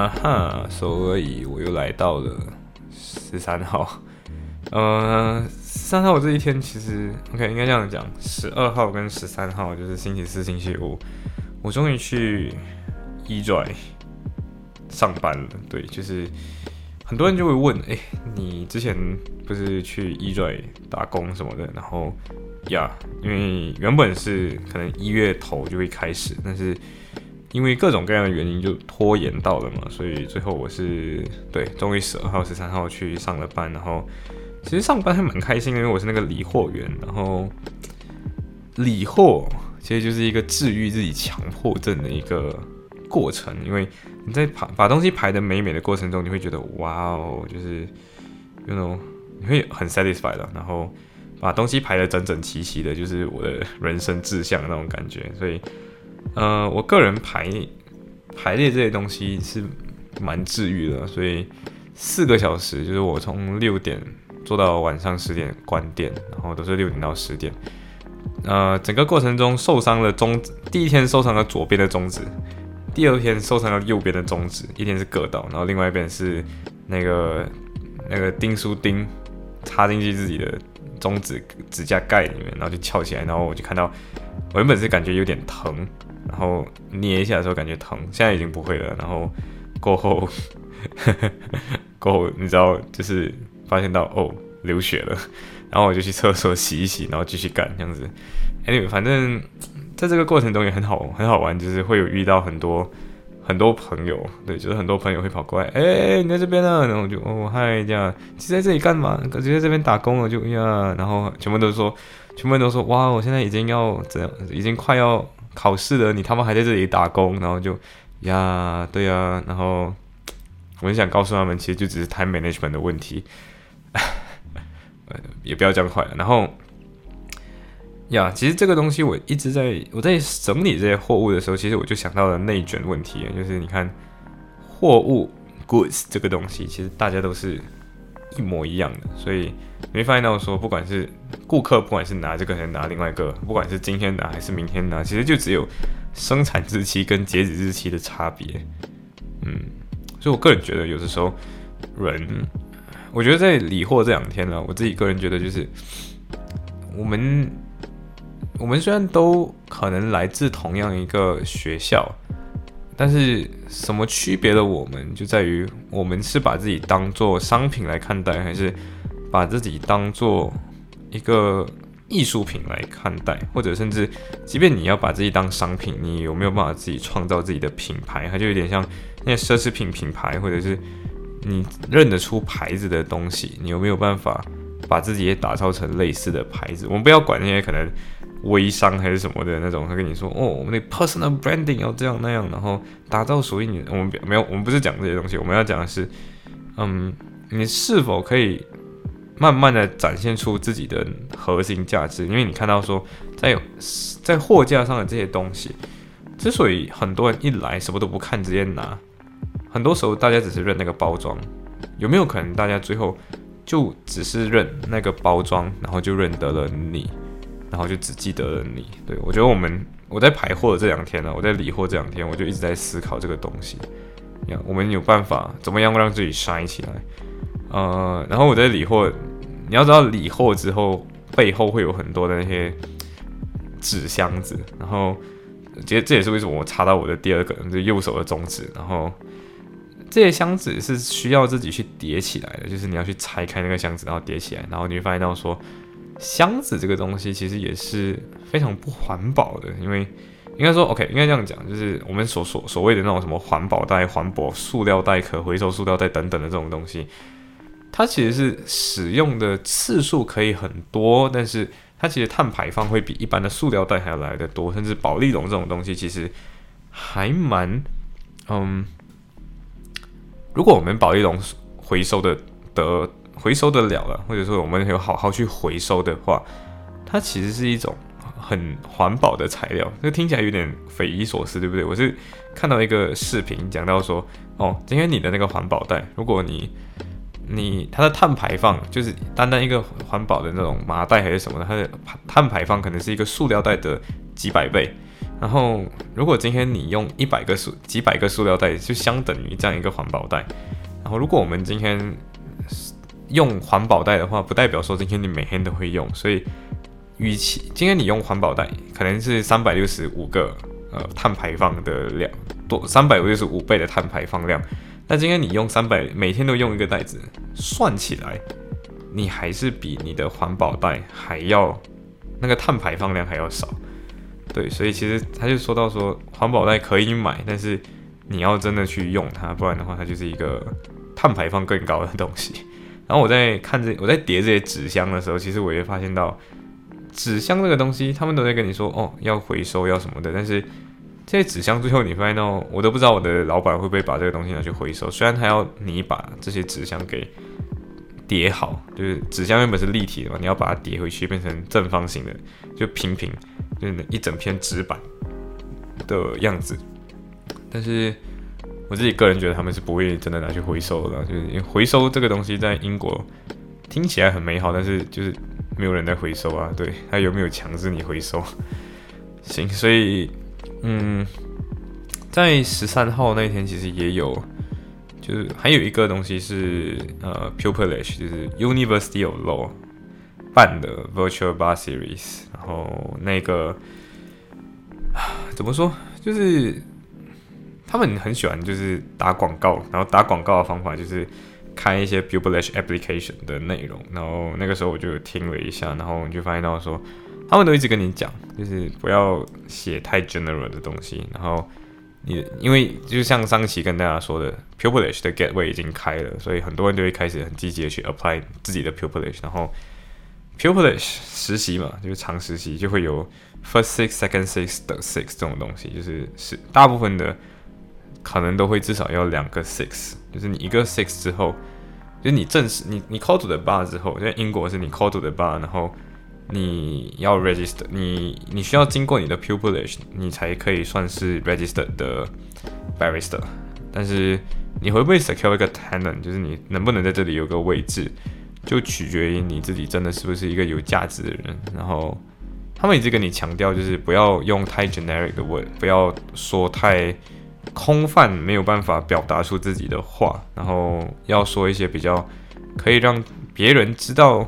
啊哈，所以我又来到了十三号。呃，十三号这一天其实 OK，应该这样讲，十二号跟十三号就是星期四、星期五，我终于去 EJ 上班了。对，就是很多人就会问，哎，你之前不是去 EJ 打工什么的？然后呀，因为原本是可能一月头就会开始，但是。因为各种各样的原因就拖延到了嘛，所以最后我是对，终于十二号、十三号去上了班，然后其实上班还蛮开心，因为我是那个理货员，然后理货其实就是一个治愈自己强迫症的一个过程，因为你在排把东西排的美美的过程中，你会觉得哇哦，就是那种你会很 satisfied 的，然后把东西排的整整齐齐的，就是我的人生志向那种感觉，所以。呃，我个人排排列这些东西是蛮治愈的，所以四个小时就是我从六点做到晚上十点关店，然后都是六点到十点。呃，整个过程中受伤的中指，第一天受伤了左边的中指，第二天受伤了右边的中指，一天是割到，然后另外一边是那个那个钉书钉插进去自己的中指指甲盖里面，然后就翘起来，然后我就看到我原本是感觉有点疼。然后捏一下的时候感觉疼，现在已经不会了。然后过后，呵 呵过后你知道就是发现到哦流血了，然后我就去厕所洗一洗，然后继续干这样子。Anyway，反正在这个过程中也很好很好玩，就是会有遇到很多很多朋友，对，就是很多朋友会跑过来，哎，你在这边呢？然后我就哦嗨这样，你在这里干嘛？感觉在这边打工了，就呀，然后全部都说，全部都说哇，我现在已经要怎样，已经快要。考试了，你他妈还在这里打工，然后就呀，对呀，然后我很想告诉他们，其实就只是 time management 的问题，也不要这样快了。然后呀，其实这个东西我一直在我在整理这些货物的时候，其实我就想到了内卷问题，就是你看货物 goods 这个东西，其实大家都是。一模一样的，所以你会发现到说，不管是顾客，不管是拿这个还是拿另外一个，不管是今天拿还是明天拿，其实就只有生产日期跟截止日期的差别。嗯，所以我个人觉得，有的时候人，我觉得在理货这两天呢，我自己个人觉得就是，我们我们虽然都可能来自同样一个学校。但是什么区别的我们就在于，我们是把自己当做商品来看待，还是把自己当做一个艺术品来看待？或者甚至，即便你要把自己当商品，你有没有办法自己创造自己的品牌？它就有点像那些奢侈品品牌，或者是你认得出牌子的东西，你有没有办法把自己也打造成类似的牌子？我们不要管那些可能。微商还是什么的那种，他跟你说哦，我们的 personal branding 要这样那样，然后打造属于你。我们没有，我们不是讲这些东西，我们要讲的是，嗯，你是否可以慢慢的展现出自己的核心价值？因为你看到说，在在货架上的这些东西，之所以很多人一来什么都不看直接拿，很多时候大家只是认那个包装，有没有可能大家最后就只是认那个包装，然后就认得了你？然后就只记得了你。对我觉得我们我在排货的这两天呢，我在理货这两天，我就一直在思考这个东西。呀，我们有办法怎么样让自己 shine 起来？呃，然后我在理货，你要知道理货之后背后会有很多的那些纸箱子，然后其实这也是为什么我查到我的第二个就右手的中指，然后这些箱子是需要自己去叠起来的，就是你要去拆开那个箱子，然后叠起来，然后你会发现到说。箱子这个东西其实也是非常不环保的，因为应该说，OK，应该这样讲，就是我们所所所谓的那种什么环保袋、环保塑料袋、可回收塑料袋等等的这种东西，它其实是使用的次数可以很多，但是它其实碳排放会比一般的塑料袋还要来的多，甚至保利龙这种东西其实还蛮，嗯，如果我们保利龙回收的的回收得了了，或者说我们有好好去回收的话，它其实是一种很环保的材料。这听起来有点匪夷所思，对不对？我是看到一个视频讲到说，哦，今天你的那个环保袋，如果你你它的碳排放就是单单一个环保的那种麻袋还是什么的，它的碳排放可能是一个塑料袋的几百倍。然后，如果今天你用一百个塑几百个塑料袋，就相等于这样一个环保袋。然后，如果我们今天用环保袋的话，不代表说今天你每天都会用。所以，与其今天你用环保袋，可能是三百六十五个呃碳排放的量多，三百六十五倍的碳排放量。那今天你用三百，每天都用一个袋子，算起来，你还是比你的环保袋还要那个碳排放量还要少。对，所以其实他就说到说，环保袋可以买，但是你要真的去用它，不然的话，它就是一个碳排放更高的东西。然后我在看这，我在叠这些纸箱的时候，其实我也发现到，纸箱这个东西，他们都在跟你说哦，要回收要什么的，但是这些纸箱最后你发现到，我都不知道我的老板会不会把这个东西拿去回收。虽然他要你把这些纸箱给叠好，就是纸箱原本是立体的嘛，你要把它叠回去变成正方形的，就平平。就是一整片纸板的样子，但是我自己个人觉得他们是不会真的拿去回收的，就是回收这个东西在英国听起来很美好，但是就是没有人在回收啊。对，他有没有强制你回收？行，所以嗯，在十三号那天其实也有，就是还有一个东西是呃，Pupillage，就是 University of Law。办的 Virtual Bar Series，然后那个怎么说，就是他们很喜欢就是打广告，然后打广告的方法就是开一些 Publish Application 的内容，然后那个时候我就听了一下，然后就发现到说，他们都一直跟你讲，就是不要写太 general 的东西，然后你因为就像上期跟大家说的，Publish 的 Gateway 已经开了，所以很多人就会开始很积极的去 apply 自己的 Publish，然后。Pupilish 实习嘛，就是长实习，就会有 first six、second six 的 six 这种东西，就是是大部分的可能都会至少要两个 six，就是你一个 six 之后，就是你正式你你 call to the bar 之后，在英国是你 call to the bar，然后你要 register，你你需要经过你的 Pupilish，你才可以算是 registered 的 barrister，但是你会不会 secure 一个 tenant，就是你能不能在这里有个位置？就取决于你自己真的是不是一个有价值的人。然后他们一直跟你强调，就是不要用太 generic 的 word，不要说太空泛、没有办法表达出自己的话。然后要说一些比较可以让别人知道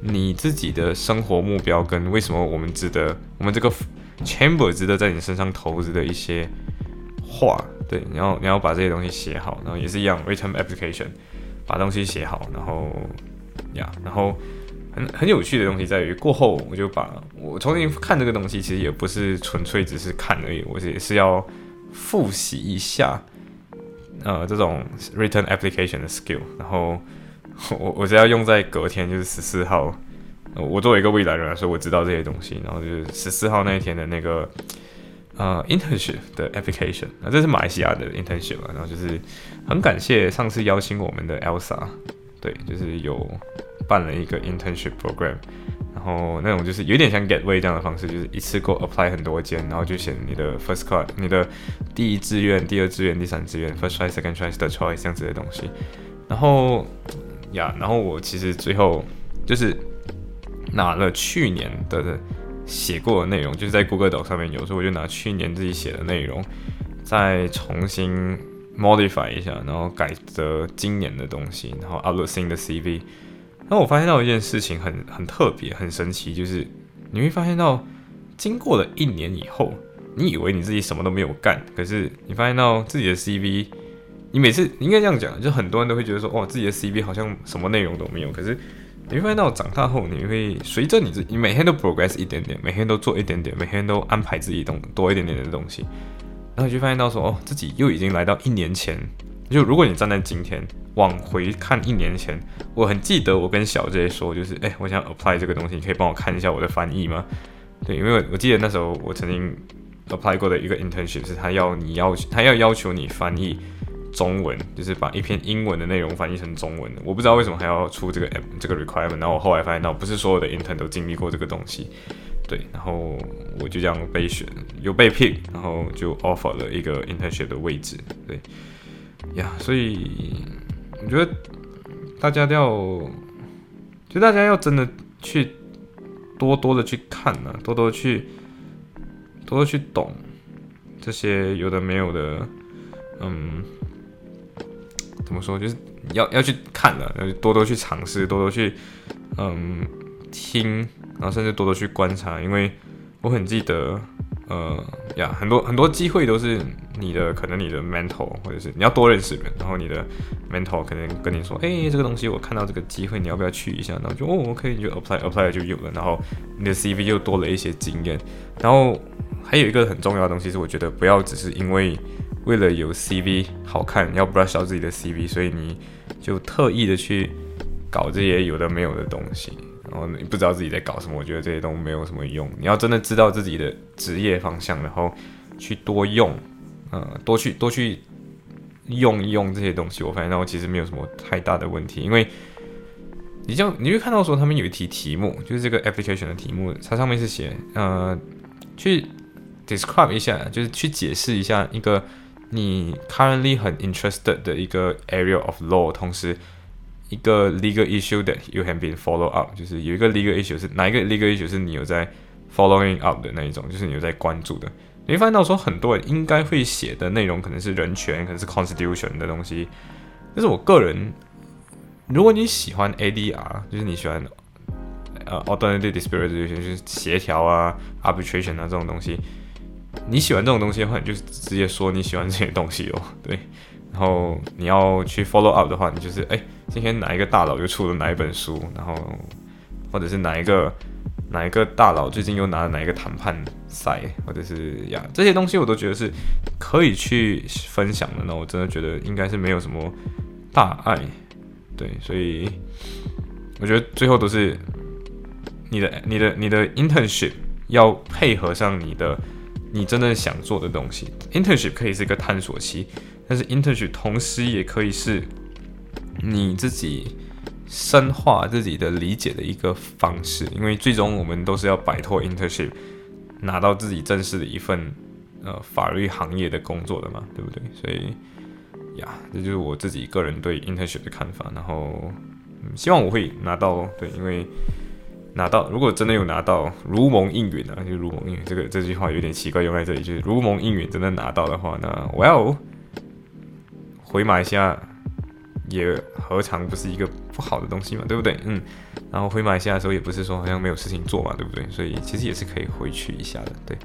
你自己的生活目标跟为什么我们值得，我们这个 chamber 值得在你身上投资的一些话。对，你要你要把这些东西写好，然后也是一样 written application，把东西写好，然后。呀，然后很很有趣的东西在于，过后我就把我重新看这个东西，其实也不是纯粹只是看而已，我也是要复习一下，呃，这种 written application 的 skill，然后我我是要用在隔天，就是十四号，我作为一个未来人来说，我知道这些东西，然后就是十四号那一天的那个呃 internship 的 application，那这是马来西亚的 internship，然后就是很感谢上次邀请我们的 Elsa。对，就是有办了一个 internship program，然后那种就是有点像 get way 这样的方式，就是一次过 apply 很多间，然后就选你的 first class，你的第一志愿、第二志愿、第三志愿，first choice、second choice、third choice 这样子的东西。然后呀，然后我其实最后就是拿了去年的写过的内容，就是在 Google Doc 上面有时候我就拿去年自己写的内容再重新。modify 一下，然后改的今年的东西，然后 upload 新的 CV。那我发现到一件事情很很特别、很神奇，就是你会发现到，经过了一年以后，你以为你自己什么都没有干，可是你发现到自己的 CV，你每次应该这样讲，就很多人都会觉得说，哇，自己的 CV 好像什么内容都没有。可是你会发现到长大后，你会随着你自己你每天都 progress 一点点，每天都做一点点，每天都安排自己东多一点点的东西。然后你就发现到说，哦，自己又已经来到一年前。就如果你站在今天往回看一年前，我很记得我跟小 J 说，就是，哎，我想 apply 这个东西，你可以帮我看一下我的翻译吗？对，因为我记得那时候我曾经 apply 过的一个 internship 是他要你要他要要求你翻译中文，就是把一篇英文的内容翻译成中文。我不知道为什么还要出这个 app 这个 requirement，然后我后来发现到不是所有的 intern 都经历过这个东西，对，然后我就这样被选，有被 pick，然后就 offer 了一个 internship 的位置，对，呀，所以我觉得大家要，就大家要真的去多多的去看呢，多多去多多去懂这些有的没有的。嗯，怎么说？就是要要去看的，要多多去尝试，多多去嗯听，然后甚至多多去观察。因为我很记得，呃呀，很多很多机会都是你的，可能你的 mental 或者是你要多认识人，然后你的 mental 可能跟你说，哎，这个东西我看到这个机会，你要不要去一下？然后就哦，OK，你就 apply apply 就有了，然后你的 CV 又多了一些经验。然后还有一个很重要的东西是，我觉得不要只是因为。为了有 CV 好看，要 brush 到自己的 CV，所以你就特意的去搞这些有的没有的东西，然后你不知道自己在搞什么。我觉得这些都没有什么用。你要真的知道自己的职业方向，然后去多用，呃，多去多去用一用这些东西。我发现，到其实没有什么太大的问题，因为你就你会看到说，他们有一题题目，就是这个 application 的题目，它上面是写，呃，去 describe 一下，就是去解释一下一个。你 currently 很 interested 的一个 area of law，同时一个 legal issue that you have been follow up，就是有一个 legal issue 是哪一个 legal issue 是你有在 following up 的那一种，就是你有在关注的。你会发现到说很多人应该会写的内容可能是人权，可能是 constitution 的东西。但是我个人，如果你喜欢 ADR，就是你喜欢呃 alternative dispute resolution，就是协调啊 arbitration 啊这种东西。你喜欢这种东西的话，你就直接说你喜欢这些东西哦。对，然后你要去 follow up 的话，你就是哎，今天哪一个大佬又出了哪一本书，然后或者是哪一个哪一个大佬最近又拿了哪一个谈判赛，或者是呀这些东西，我都觉得是可以去分享的。那我真的觉得应该是没有什么大碍。对，所以我觉得最后都是你的你的你的 internship 要配合上你的。你真的想做的东西，internship 可以是一个探索期，但是 internship 同时也可以是你自己深化自己的理解的一个方式，因为最终我们都是要摆脱 internship，拿到自己正式的一份呃法律行业的工作的嘛，对不对？所以呀，这就是我自己个人对 internship 的看法，然后嗯希望我会拿到，对，因为。拿到，如果真的有拿到，如蒙应允啊，就如蒙应允。这个这句话有点奇怪，用在这里就是如蒙应允，真的拿到的话，那我要回马来西亚，也何尝不是一个不好的东西嘛，对不对？嗯，然后回马来西亚的时候，也不是说好像没有事情做嘛，对不对？所以其实也是可以回去一下的，对。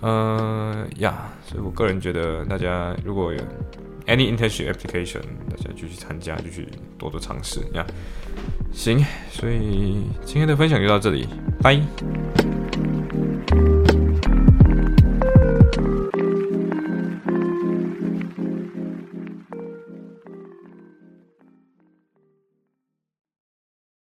呃呀，所以我个人觉得，大家如果有 any internship application，大家就去参加，就去多多尝试呀。行，所以今天的分享就到这里，拜。